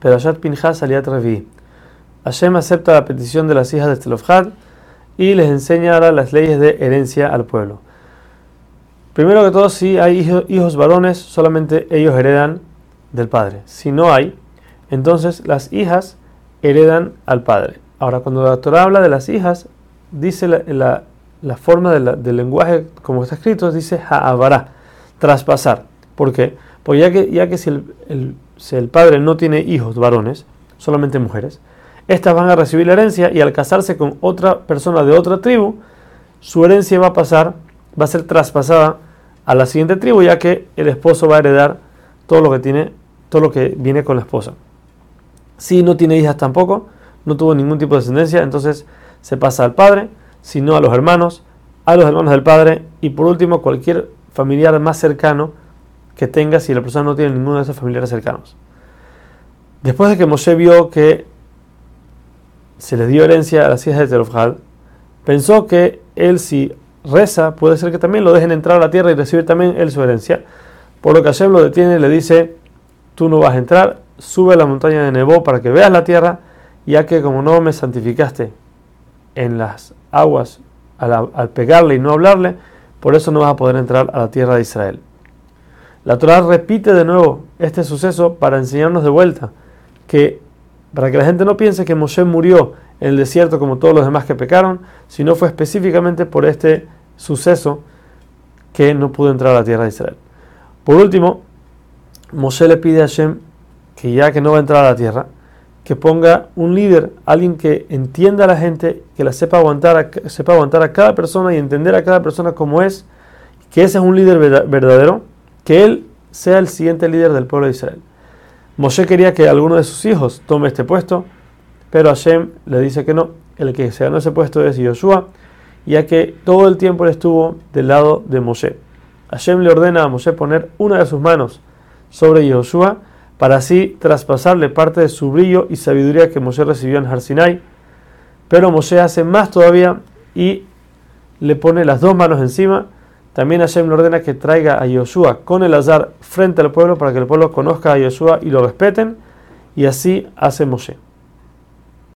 Perashat Pinchas Aliat Revi. Hashem acepta la petición de las hijas de Zelofhad y les enseña ahora las leyes de herencia al pueblo. Primero que todo, si hay hijos, varones, solamente ellos heredan del padre. Si no hay, entonces las hijas heredan al padre. Ahora, cuando la Torah habla de las hijas, dice la, forma del lenguaje como está escrito, dice ha'avará, traspasar. ¿Por qué? Porque ya que, ya que si el, si el padre no tiene hijos varones, solamente mujeres, estas van a recibir la herencia y al casarse con otra persona de otra tribu, su herencia va a pasar, va a ser traspasada a la siguiente tribu, ya que el esposo va a heredar todo lo que tiene, todo lo que viene con la esposa. Si no tiene hijas tampoco, no tuvo ningún tipo de descendencia, entonces se pasa al padre, si no a los hermanos, a los hermanos del padre y por último cualquier familiar más cercano que tenga si la persona no tiene ninguno de esos familiares cercanos. Después de que Moshe vio que se le dio herencia a las hijas de Terofjal, pensó que él si reza, puede ser que también lo dejen entrar a la tierra y recibir también él su herencia. Por lo que Hashem lo detiene y le dice, tú no vas a entrar, sube a la montaña de Nebo para que veas la tierra, ya que como no me santificaste en las aguas al pegarle y no hablarle, por eso no vas a poder entrar a la tierra de Israel. La Torah repite de nuevo este suceso para enseñarnos de vuelta que para que la gente no piense que Moshe murió en el desierto como todos los demás que pecaron, sino fue específicamente por este suceso que no pudo entrar a la tierra de Israel. Por último, Moshe le pide a Hashem que ya que no va a entrar a la tierra, que ponga un líder, alguien que entienda a la gente, que la sepa aguantar, a cada persona y entender a cada persona como es, que ese es un líder verdadero que él sea el siguiente líder del pueblo de Israel. Moshe quería que alguno de sus hijos tome este puesto, pero Hashem le dice que no. El que se ganó ese puesto es Yoshua, ya que todo el tiempo él estuvo del lado de Moshe. Hashem le ordena a Moshe poner una de sus manos sobre Yoshua para así traspasarle parte de su brillo y sabiduría que Moshe recibió en Har Sinai. Pero Moshe hace más todavía y le pone las dos manos encima también Hashem le ordena que traiga a Yoshua con el azar frente al pueblo para que el pueblo conozca a Yoshua y lo respeten. Y así hace Moshe.